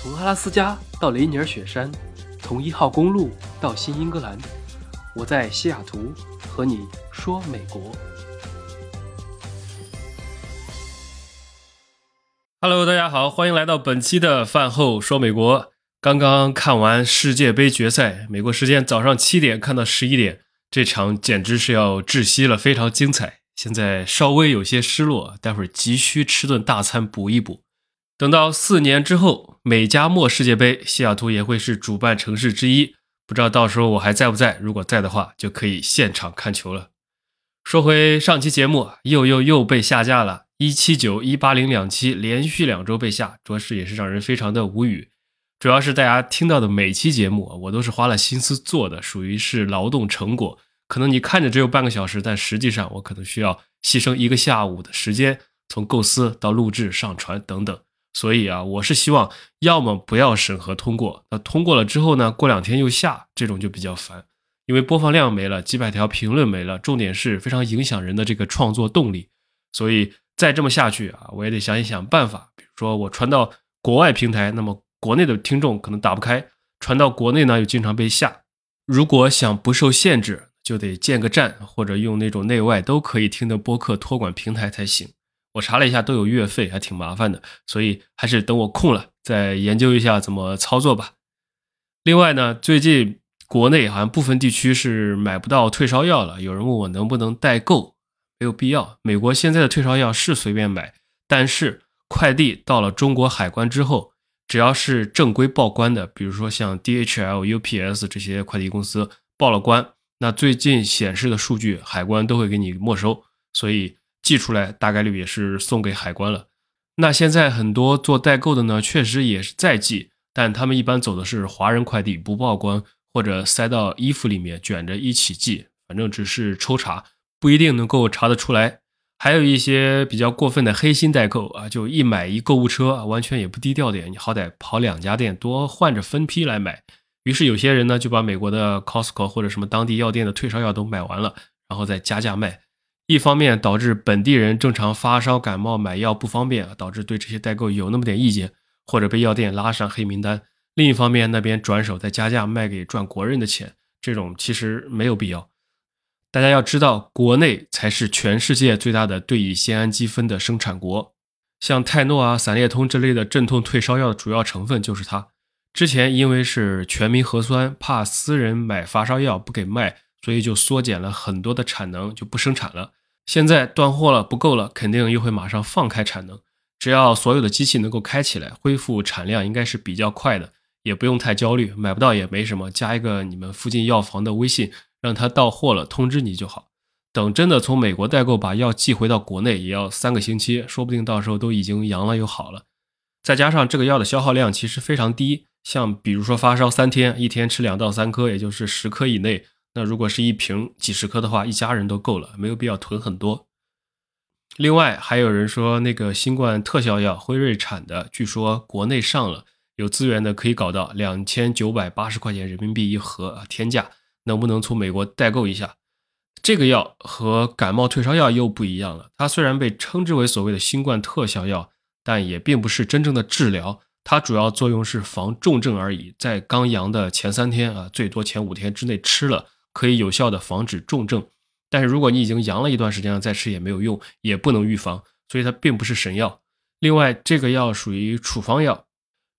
从阿拉斯加到雷尼尔雪山，从一号公路到新英格兰，我在西雅图和你说美国。Hello，大家好，欢迎来到本期的饭后说美国。刚刚看完世界杯决赛，美国时间早上七点看到十一点，这场简直是要窒息了，非常精彩。现在稍微有些失落，待会儿急需吃顿大餐补一补。等到四年之后，美加墨世界杯，西雅图也会是主办城市之一。不知道到时候我还在不在？如果在的话，就可以现场看球了。说回上期节目，又又又被下架了，一七九一八零两期连续两周被下，着实也是让人非常的无语。主要是大家听到的每期节目，我都是花了心思做的，属于是劳动成果。可能你看着只有半个小时，但实际上我可能需要牺牲一个下午的时间，从构思到录制、上传等等。所以啊，我是希望要么不要审核通过，那通过了之后呢，过两天又下，这种就比较烦，因为播放量没了，几百条评论没了，重点是非常影响人的这个创作动力。所以再这么下去啊，我也得想一想办法，比如说我传到国外平台，那么国内的听众可能打不开；传到国内呢，又经常被下。如果想不受限制，就得建个站，或者用那种内外都可以听的播客托管平台才行。我查了一下，都有月费，还挺麻烦的，所以还是等我空了再研究一下怎么操作吧。另外呢，最近国内好像部分地区是买不到退烧药了，有人问我能不能代购，没有必要。美国现在的退烧药是随便买，但是快递到了中国海关之后，只要是正规报关的，比如说像 DHL、UPS 这些快递公司报了关，那最近显示的数据海关都会给你没收，所以。寄出来大概率也是送给海关了。那现在很多做代购的呢，确实也是在寄，但他们一般走的是华人快递，不报关或者塞到衣服里面卷着一起寄，反正只是抽查，不一定能够查得出来。还有一些比较过分的黑心代购啊，就一买一购物车，完全也不低调点，你好歹跑两家店，多换着分批来买。于是有些人呢，就把美国的 Costco 或者什么当地药店的退烧药都买完了，然后再加价卖。一方面导致本地人正常发烧感冒买药不方便，导致对这些代购有那么点意见，或者被药店拉上黑名单；另一方面，那边转手再加价卖给赚国人的钱，这种其实没有必要。大家要知道，国内才是全世界最大的对乙酰氨基酚的生产国，像泰诺啊、散列通这类的镇痛退烧药的主要成分就是它。之前因为是全民核酸，怕私人买发烧药不给卖，所以就缩减了很多的产能，就不生产了。现在断货了，不够了，肯定又会马上放开产能。只要所有的机器能够开起来，恢复产量应该是比较快的，也不用太焦虑。买不到也没什么，加一个你们附近药房的微信，让他到货了通知你就好。等真的从美国代购把药寄回到国内，也要三个星期，说不定到时候都已经阳了又好了。再加上这个药的消耗量其实非常低，像比如说发烧三天，一天吃两到三颗，也就是十颗以内。那如果是一瓶几十颗的话，一家人都够了，没有必要囤很多。另外还有人说，那个新冠特效药辉瑞产的，据说国内上了，有资源的可以搞到两千九百八十块钱人民币一盒啊，天价，能不能从美国代购一下？这个药和感冒退烧药又不一样了，它虽然被称之为所谓的新冠特效药，但也并不是真正的治疗，它主要作用是防重症而已，在刚阳的前三天啊，最多前五天之内吃了。可以有效的防止重症，但是如果你已经阳了一段时间了，再吃也没有用，也不能预防，所以它并不是神药。另外，这个药属于处方药，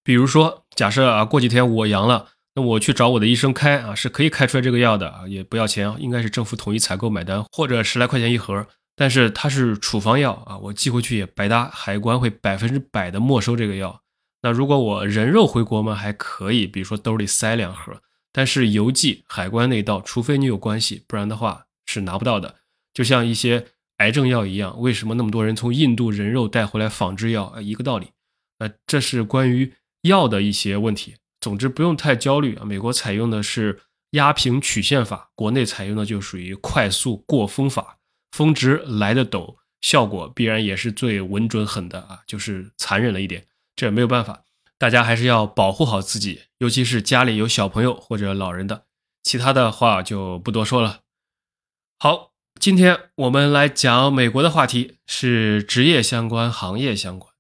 比如说，假设啊，过几天我阳了，那我去找我的医生开啊，是可以开出来这个药的啊，也不要钱，应该是政府统一采购买单，或者十来块钱一盒。但是它是处方药啊，我寄回去也白搭，海关会百分之百的没收这个药。那如果我人肉回国嘛，还可以，比如说兜里塞两盒。但是邮寄海关那道，除非你有关系，不然的话是拿不到的。就像一些癌症药一样，为什么那么多人从印度人肉带回来仿制药？一个道理。那这是关于药的一些问题。总之不用太焦虑啊。美国采用的是压平曲线法，国内采用的就属于快速过峰法，峰值来的陡，效果必然也是最稳准狠的啊，就是残忍了一点，这也没有办法。大家还是要保护好自己，尤其是家里有小朋友或者老人的。其他的话就不多说了。好，今天我们来讲美国的话题，是职业相关、行业相关。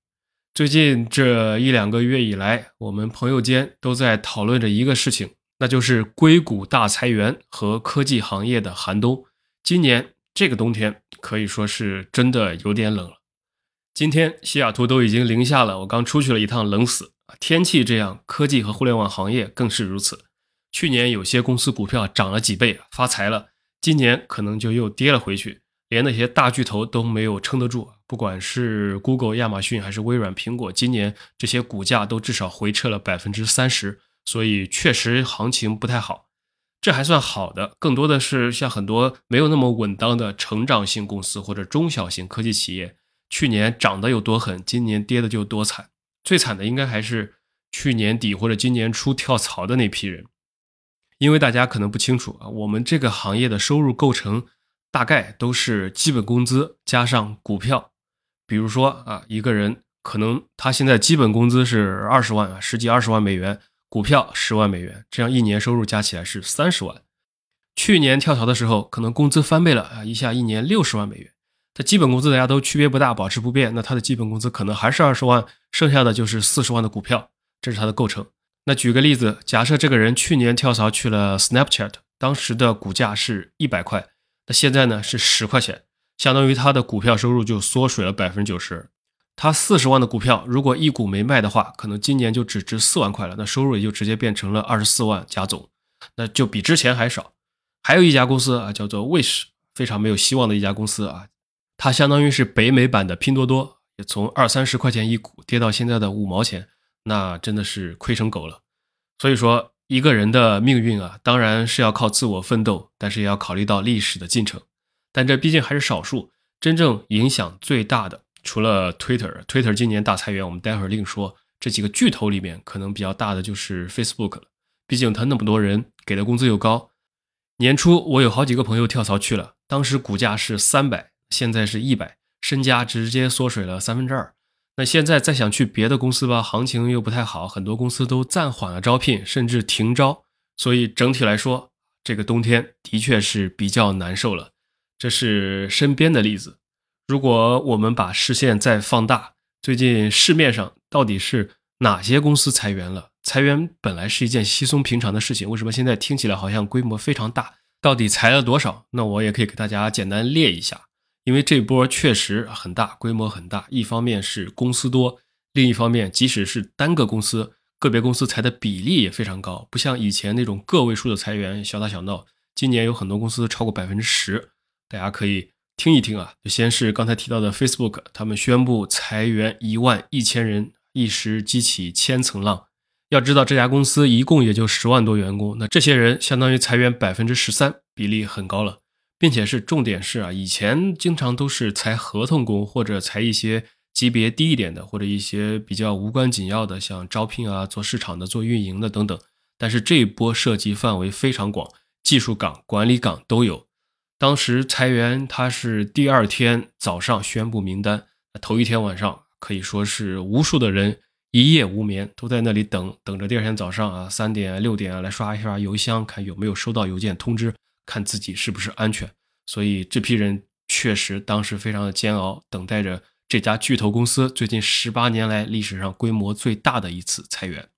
最近这一两个月以来，我们朋友间都在讨论着一个事情，那就是硅谷大裁员和科技行业的寒冬。今年这个冬天可以说是真的有点冷了。今天西雅图都已经零下了，我刚出去了一趟，冷死。天气这样，科技和互联网行业更是如此。去年有些公司股票涨了几倍，发财了，今年可能就又跌了回去。连那些大巨头都没有撑得住，不管是 Google、亚马逊还是微软、苹果，今年这些股价都至少回撤了百分之三十，所以确实行情不太好。这还算好的，更多的是像很多没有那么稳当的成长性公司或者中小型科技企业，去年涨得有多狠，今年跌的就多惨。最惨的应该还是去年底或者今年初跳槽的那批人，因为大家可能不清楚啊，我们这个行业的收入构成。大概都是基本工资加上股票，比如说啊，一个人可能他现在基本工资是二十万啊，十几二十万美元，股票十万美元，这样一年收入加起来是三十万。去年跳槽的时候，可能工资翻倍了啊，一下一年六十万美元。他基本工资大家都区别不大，保持不变，那他的基本工资可能还是二十万，剩下的就是四十万的股票，这是他的构成。那举个例子，假设这个人去年跳槽去了 Snapchat，当时的股价是一百块。那现在呢是十块钱，相当于他的股票收入就缩水了百分之九十。他四十万的股票，如果一股没卖的话，可能今年就只值四万块了，那收入也就直接变成了二十四万加总，那就比之前还少。还有一家公司啊，叫做 Wish，非常没有希望的一家公司啊，它相当于是北美版的拼多多，也从二三十块钱一股跌到现在的五毛钱，那真的是亏成狗了。所以说。一个人的命运啊，当然是要靠自我奋斗，但是也要考虑到历史的进程。但这毕竟还是少数，真正影响最大的，除了 Twitter，Twitter 今年大裁员，我们待会儿另说。这几个巨头里面，可能比较大的就是 Facebook 了，毕竟他那么多人，给的工资又高。年初我有好几个朋友跳槽去了，当时股价是三百，现在是一百，身家直接缩水了三分之二。那现在再想去别的公司吧，行情又不太好，很多公司都暂缓了招聘，甚至停招。所以整体来说，这个冬天的确是比较难受了。这是身边的例子。如果我们把视线再放大，最近市面上到底是哪些公司裁员了？裁员本来是一件稀松平常的事情，为什么现在听起来好像规模非常大？到底裁了多少？那我也可以给大家简单列一下。因为这波确实很大，规模很大。一方面是公司多，另一方面，即使是单个公司，个别公司裁的比例也非常高，不像以前那种个位数的裁员，小打小闹。今年有很多公司超过百分之十，大家可以听一听啊。就先是刚才提到的 Facebook，他们宣布裁员一万一千人，一时激起千层浪。要知道这家公司一共也就十万多员工，那这些人相当于裁员百分之十三，比例很高了。并且是重点是啊，以前经常都是裁合同工或者裁一些级别低一点的，或者一些比较无关紧要的，像招聘啊、做市场的、做运营的等等。但是这一波涉及范围非常广，技术岗、管理岗都有。当时裁员，他是第二天早上宣布名单，头一天晚上可以说是无数的人一夜无眠，都在那里等，等着第二天早上啊三点六点来刷一刷邮箱，看有没有收到邮件通知。看自己是不是安全，所以这批人确实当时非常的煎熬，等待着这家巨头公司最近十八年来历史上规模最大的一次裁员。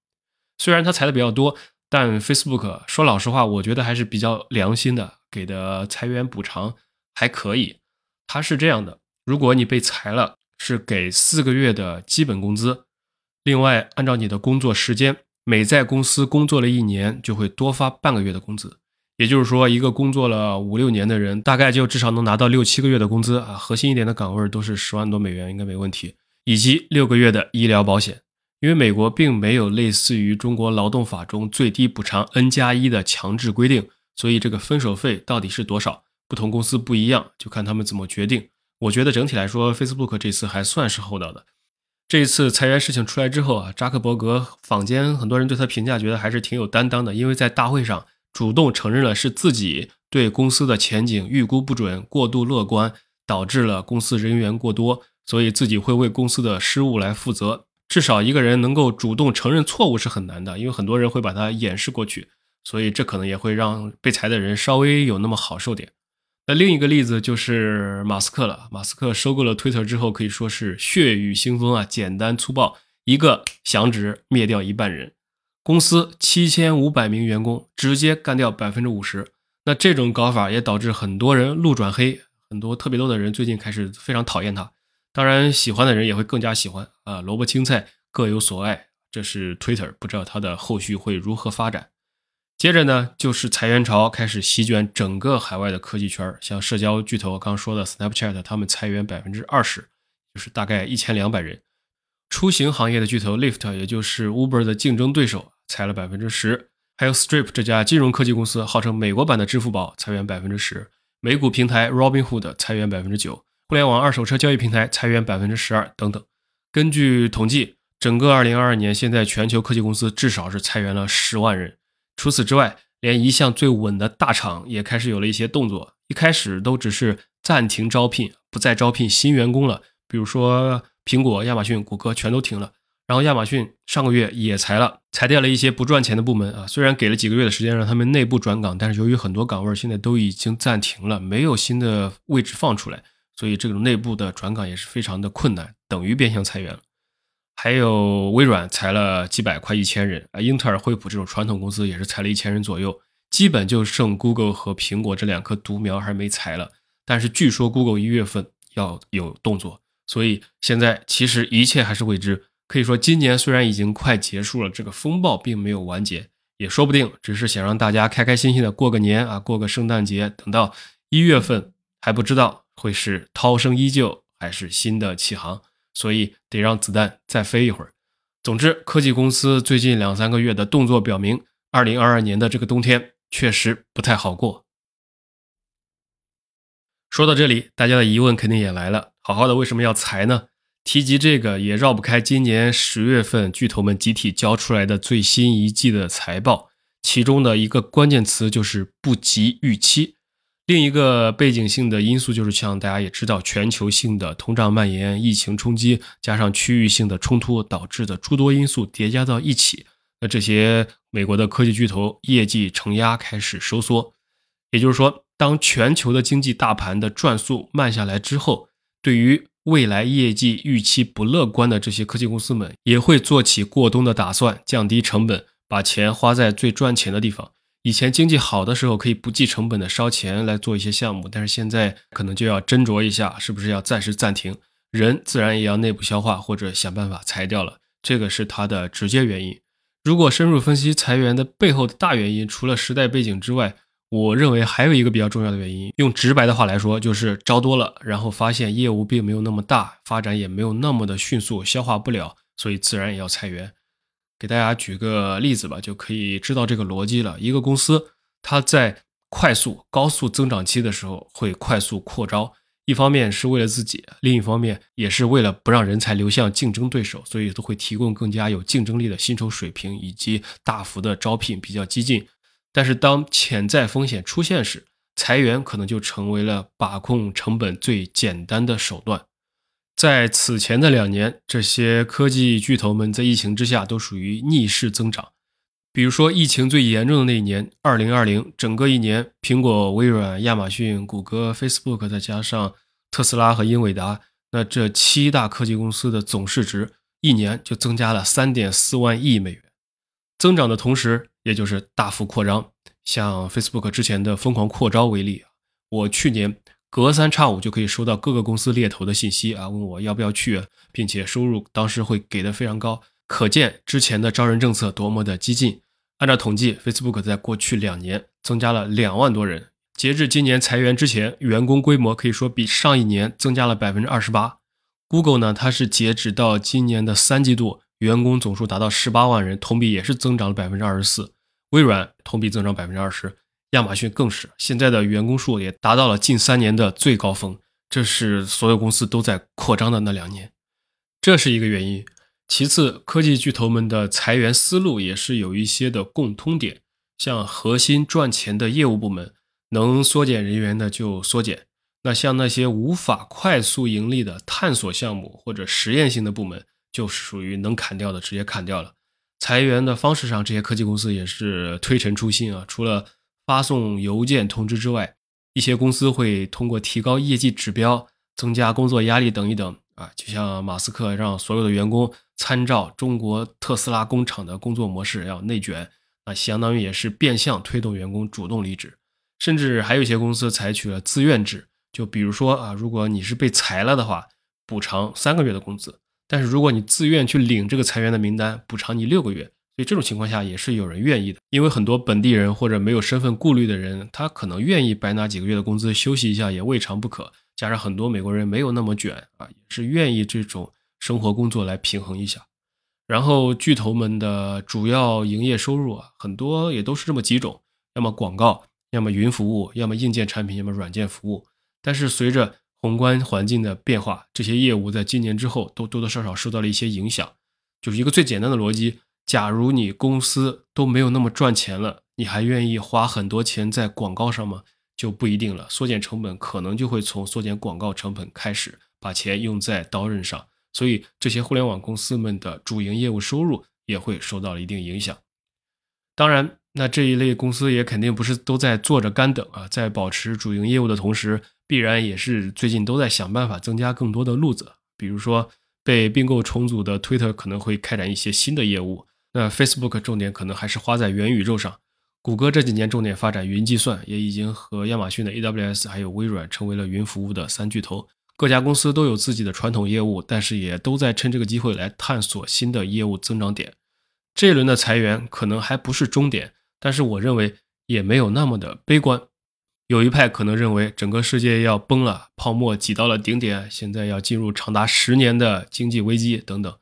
虽然他裁的比较多，但 Facebook 说老实话，我觉得还是比较良心的，给的裁员补偿还可以。他是这样的：如果你被裁了，是给四个月的基本工资，另外按照你的工作时间，每在公司工作了一年，就会多发半个月的工资。也就是说，一个工作了五六年的人，大概就至少能拿到六七个月的工资啊。核心一点的岗位都是十万多美元，应该没问题。以及六个月的医疗保险，因为美国并没有类似于中国劳动法中最低补偿 N 加一的强制规定，所以这个分手费到底是多少，不同公司不一样，就看他们怎么决定。我觉得整体来说，Facebook 这次还算是厚道的。这一次裁员事情出来之后啊，扎克伯格坊间很多人对他评价觉得还是挺有担当的，因为在大会上。主动承认了是自己对公司的前景预估不准、过度乐观，导致了公司人员过多，所以自己会为公司的失误来负责。至少一个人能够主动承认错误是很难的，因为很多人会把它掩饰过去，所以这可能也会让被裁的人稍微有那么好受点。那另一个例子就是马斯克了。马斯克收购了 Twitter 之后，可以说是血雨腥风啊，简单粗暴，一个响指灭掉一半人。公司七千五百名员工直接干掉百分之五十。那这种搞法也导致很多人路转黑，很多特别多的人最近开始非常讨厌他。当然，喜欢的人也会更加喜欢啊，萝卜青菜各有所爱。这是 Twitter，不知道它的后续会如何发展。接着呢，就是裁员潮开始席卷整个海外的科技圈像社交巨头刚说的 Snapchat，他们裁员百分之二十，就是大概一千两百人。出行行业的巨头 Lyft，也就是 Uber 的竞争对手，裁了百分之十。还有 Strip 这家金融科技公司，号称美国版的支付宝，裁员百分之十。美股平台 Robinhood 裁员百分之九。互联网二手车交易平台裁员百分之十二等等。根据统计，整个二零二二年，现在全球科技公司至少是裁员了十万人。除此之外，连一向最稳的大厂也开始有了一些动作。一开始都只是暂停招聘，不再招聘新员工了。比如说苹果、亚马逊、谷歌全都停了。然后亚马逊上个月也裁了，裁掉了一些不赚钱的部门啊。虽然给了几个月的时间让他们内部转岗，但是由于很多岗位现在都已经暂停了，没有新的位置放出来，所以这种内部的转岗也是非常的困难，等于变相裁员了。还有微软裁了几百快一千人啊，英特尔、惠普这种传统公司也是裁了一千人左右，基本就剩 Google 和苹果这两棵独苗还没裁了。但是据说 Google 一月份要有动作，所以现在其实一切还是未知。可以说今年虽然已经快结束了，这个风暴并没有完结，也说不定只是想让大家开开心心的过个年啊，过个圣诞节。等到一月份还不知道会是涛声依旧还是新的起航。所以得让子弹再飞一会儿。总之，科技公司最近两三个月的动作表明，二零二二年的这个冬天确实不太好过。说到这里，大家的疑问肯定也来了：好好的为什么要裁呢？提及这个，也绕不开今年十月份巨头们集体交出来的最新一季的财报，其中的一个关键词就是不及预期。另一个背景性的因素就是，像大家也知道，全球性的通胀蔓延、疫情冲击，加上区域性的冲突导致的诸多因素叠加到一起，那这些美国的科技巨头业绩承压开始收缩。也就是说，当全球的经济大盘的转速慢下来之后，对于未来业绩预期不乐观的这些科技公司们，也会做起过冬的打算，降低成本，把钱花在最赚钱的地方。以前经济好的时候可以不计成本的烧钱来做一些项目，但是现在可能就要斟酌一下，是不是要暂时暂停。人自然也要内部消化或者想办法裁掉了，这个是它的直接原因。如果深入分析裁员的背后的大原因，除了时代背景之外，我认为还有一个比较重要的原因，用直白的话来说，就是招多了，然后发现业务并没有那么大，发展也没有那么的迅速，消化不了，所以自然也要裁员。给大家举个例子吧，就可以知道这个逻辑了。一个公司，它在快速、高速增长期的时候会快速扩招，一方面是为了自己，另一方面也是为了不让人才流向竞争对手，所以都会提供更加有竞争力的薪酬水平以及大幅的招聘，比较激进。但是当潜在风险出现时，裁员可能就成为了把控成本最简单的手段。在此前的两年，这些科技巨头们在疫情之下都属于逆势增长。比如说，疫情最严重的那一年，二零二零，整个一年，苹果、微软、亚马逊、谷歌、Facebook，再加上特斯拉和英伟达，那这七大科技公司的总市值一年就增加了三点四万亿美元。增长的同时，也就是大幅扩张。像 Facebook 之前的疯狂扩招为例，我去年。隔三差五就可以收到各个公司猎头的信息啊，问我要不要去，并且收入当时会给的非常高，可见之前的招人政策多么的激进。按照统计，Facebook 在过去两年增加了两万多人，截至今年裁员之前，员工规模可以说比上一年增加了百分之二十八。Google 呢，它是截止到今年的三季度，员工总数达到十八万人，同比也是增长了百分之二十四。微软同比增长百分之二十。亚马逊更是，现在的员工数也达到了近三年的最高峰，这是所有公司都在扩张的那两年，这是一个原因。其次，科技巨头们的裁员思路也是有一些的共通点，像核心赚钱的业务部门，能缩减人员的就缩减；那像那些无法快速盈利的探索项目或者实验性的部门，就是属于能砍掉的直接砍掉了。裁员的方式上，这些科技公司也是推陈出新啊，除了发送邮件通知之外，一些公司会通过提高业绩指标、增加工作压力等一等啊，就像马斯克让所有的员工参照中国特斯拉工厂的工作模式，要内卷，那相当于也是变相推动员工主动离职。甚至还有一些公司采取了自愿制，就比如说啊，如果你是被裁了的话，补偿三个月的工资；但是如果你自愿去领这个裁员的名单，补偿你六个月。所以这种情况下也是有人愿意的，因为很多本地人或者没有身份顾虑的人，他可能愿意白拿几个月的工资休息一下，也未尝不可。加上很多美国人没有那么卷啊，也是愿意这种生活工作来平衡一下。然后巨头们的主要营业收入啊，很多也都是这么几种：要么广告，要么云服务，要么硬件产品，要么软件服务。但是随着宏观环境的变化，这些业务在今年之后都多多少少受到了一些影响。就是一个最简单的逻辑。假如你公司都没有那么赚钱了，你还愿意花很多钱在广告上吗？就不一定了。缩减成本可能就会从缩减广告成本开始，把钱用在刀刃上。所以这些互联网公司们的主营业务收入也会受到了一定影响。当然，那这一类公司也肯定不是都在坐着干等啊，在保持主营业务的同时，必然也是最近都在想办法增加更多的路子。比如说，被并购重组的 Twitter 可能会开展一些新的业务。那 Facebook 重点可能还是花在元宇宙上，谷歌这几年重点发展云计算，也已经和亚马逊的 AWS 还有微软成为了云服务的三巨头。各家公司都有自己的传统业务，但是也都在趁这个机会来探索新的业务增长点。这一轮的裁员可能还不是终点，但是我认为也没有那么的悲观。有一派可能认为整个世界要崩了，泡沫挤到了顶点，现在要进入长达十年的经济危机等等。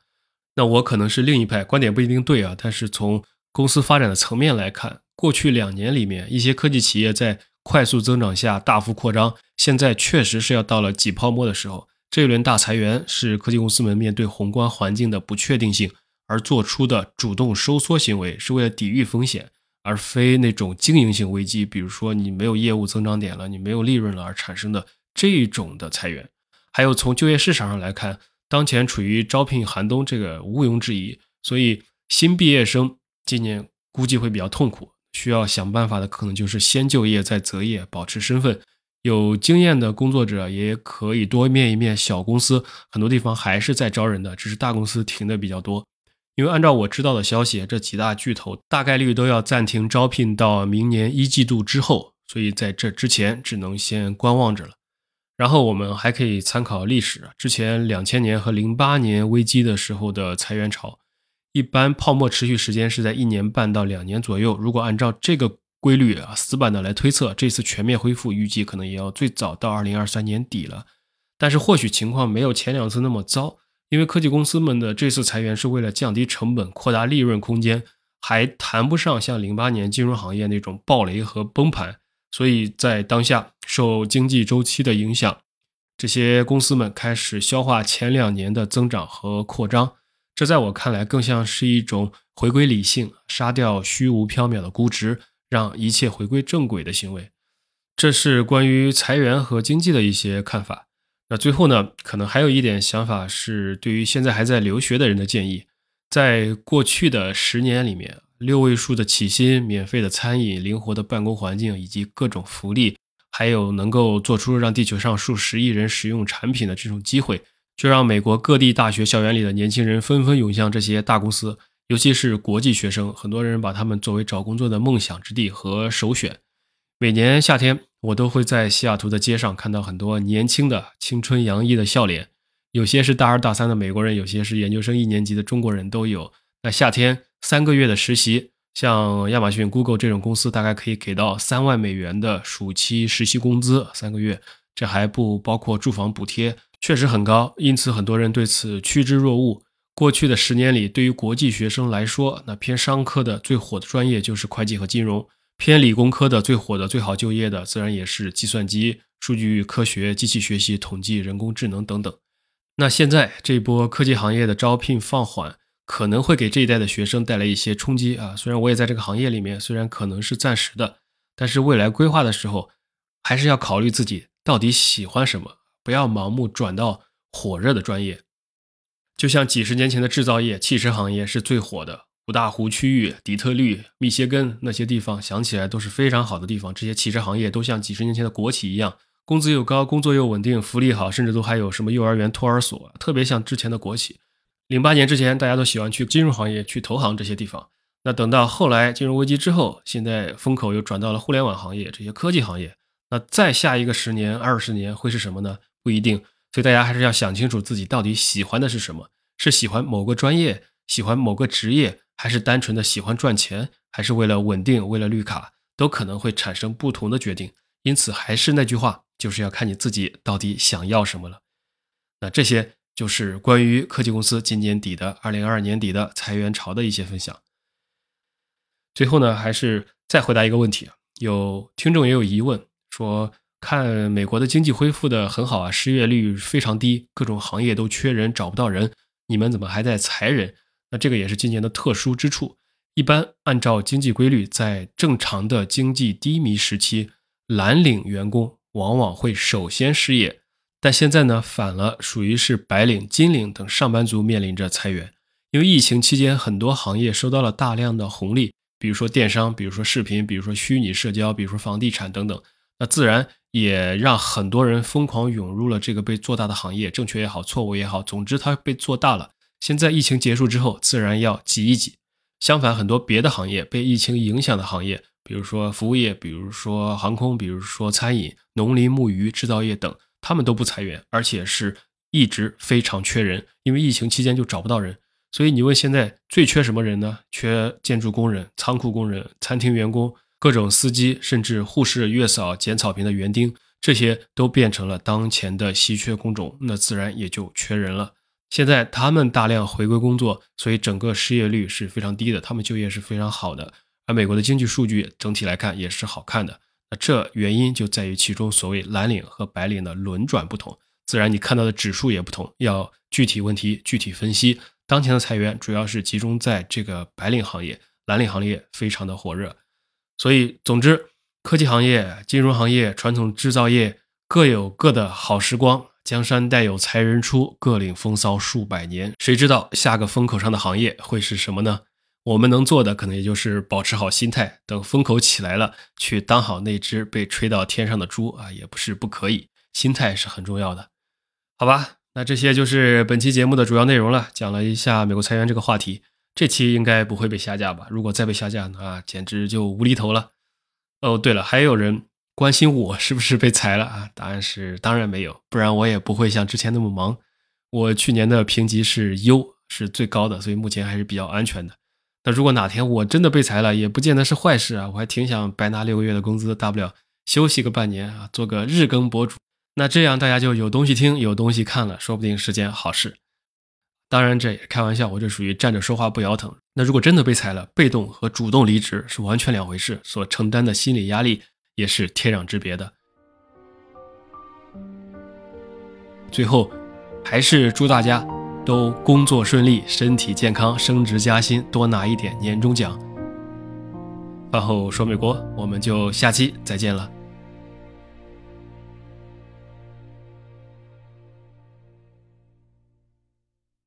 那我可能是另一派，观点不一定对啊。但是从公司发展的层面来看，过去两年里面，一些科技企业在快速增长下大幅扩张，现在确实是要到了挤泡沫的时候。这一轮大裁员是科技公司们面对宏观环境的不确定性而做出的主动收缩行为，是为了抵御风险，而非那种经营性危机，比如说你没有业务增长点了，你没有利润了而产生的这种的裁员。还有从就业市场上来看。当前处于招聘寒冬，这个毋庸置疑。所以新毕业生今年估计会比较痛苦，需要想办法的可能就是先就业再择业，保持身份。有经验的工作者也可以多面一面小公司，很多地方还是在招人的，只是大公司停的比较多。因为按照我知道的消息，这几大巨头大概率都要暂停招聘到明年一季度之后，所以在这之前只能先观望着了。然后我们还可以参考历史，之前两千年和零八年危机的时候的裁员潮，一般泡沫持续时间是在一年半到两年左右。如果按照这个规律啊，死板的来推测，这次全面恢复预计可能也要最早到二零二三年底了。但是或许情况没有前两次那么糟，因为科技公司们的这次裁员是为了降低成本、扩大利润空间，还谈不上像零八年金融行业那种暴雷和崩盘。所以在当下受经济周期的影响，这些公司们开始消化前两年的增长和扩张，这在我看来更像是一种回归理性、杀掉虚无缥缈的估值，让一切回归正轨的行为。这是关于裁员和经济的一些看法。那最后呢，可能还有一点想法是对于现在还在留学的人的建议，在过去的十年里面。六位数的起薪、免费的餐饮、灵活的办公环境以及各种福利，还有能够做出让地球上数十亿人使用产品的这种机会，就让美国各地大学校园里的年轻人纷纷涌向这些大公司，尤其是国际学生，很多人把他们作为找工作的梦想之地和首选。每年夏天，我都会在西雅图的街上看到很多年轻的、青春洋溢的笑脸，有些是大二大三的美国人，有些是研究生一年级的中国人，都有。那夏天。三个月的实习，像亚马逊、Google 这种公司，大概可以给到三万美元的暑期实习工资。三个月，这还不包括住房补贴，确实很高。因此，很多人对此趋之若鹜。过去的十年里，对于国际学生来说，那偏商科的最火的专业就是会计和金融；偏理工科的最火的、最好就业的，自然也是计算机、数据科学、机器学习、统计、人工智能等等。那现在这波科技行业的招聘放缓。可能会给这一代的学生带来一些冲击啊！虽然我也在这个行业里面，虽然可能是暂时的，但是未来规划的时候，还是要考虑自己到底喜欢什么，不要盲目转到火热的专业。就像几十年前的制造业、汽车行业是最火的，五大湖区域、底特律、密歇根那些地方，想起来都是非常好的地方。这些汽车行业都像几十年前的国企一样，工资又高，工作又稳定，福利好，甚至都还有什么幼儿园、托儿所，特别像之前的国企。零八年之前，大家都喜欢去金融行业、去投行这些地方。那等到后来金融危机之后，现在风口又转到了互联网行业这些科技行业。那再下一个十年、二十年会是什么呢？不一定。所以大家还是要想清楚自己到底喜欢的是什么：是喜欢某个专业，喜欢某个职业。还是单纯的喜欢赚钱，还是为了稳定，为了绿卡，都可能会产生不同的决定。因此，还是那句话，就是要看你自己到底想要什么了。那这些就是关于科技公司今年底的二零二二年底的裁员潮的一些分享。最后呢，还是再回答一个问题有听众也有疑问，说看美国的经济恢复的很好啊，失业率非常低，各种行业都缺人，找不到人，你们怎么还在裁人？那这个也是今年的特殊之处。一般按照经济规律，在正常的经济低迷时期，蓝领员工往往会首先失业。但现在呢，反了，属于是白领、金领等上班族面临着裁员。因为疫情期间，很多行业收到了大量的红利，比如说电商，比如说视频，比如说虚拟社交，比如说房地产等等。那自然也让很多人疯狂涌入了这个被做大的行业，正确也好，错误也好，总之它被做大了。现在疫情结束之后，自然要挤一挤。相反，很多别的行业被疫情影响的行业，比如说服务业，比如说航空，比如说餐饮、农林牧渔、制造业等，他们都不裁员，而且是一直非常缺人。因为疫情期间就找不到人，所以你问现在最缺什么人呢？缺建筑工人、仓库工人、餐厅员工、各种司机，甚至护士、月嫂、剪草坪的园丁，这些都变成了当前的稀缺工种，那自然也就缺人了。现在他们大量回归工作，所以整个失业率是非常低的，他们就业是非常好的。而美国的经济数据整体来看也是好看的。那这原因就在于其中所谓蓝领和白领的轮转不同，自然你看到的指数也不同。要具体问题具体分析。当前的裁员主要是集中在这个白领行业，蓝领行业非常的火热。所以总之，科技行业、金融行业、传统制造业各有各的好时光。江山代有才人出，各领风骚数百年。谁知道下个风口上的行业会是什么呢？我们能做的可能也就是保持好心态，等风口起来了，去当好那只被吹到天上的猪啊，也不是不可以。心态是很重要的，好吧？那这些就是本期节目的主要内容了，讲了一下美国裁员这个话题。这期应该不会被下架吧？如果再被下架，那简直就无厘头了。哦，对了，还有人。关心我是不是被裁了啊？答案是当然没有，不然我也不会像之前那么忙。我去年的评级是优，是最高的，所以目前还是比较安全的。那如果哪天我真的被裁了，也不见得是坏事啊，我还挺想白拿六个月的工资，大不了休息个半年啊，做个日更博主。那这样大家就有东西听，有东西看了，说不定是件好事。当然这也开玩笑，我这属于站着说话不腰疼。那如果真的被裁了，被动和主动离职是完全两回事，所承担的心理压力。也是天壤之别的。最后，还是祝大家都工作顺利、身体健康、升职加薪、多拿一点年终奖。饭后说美国，我们就下期再见了。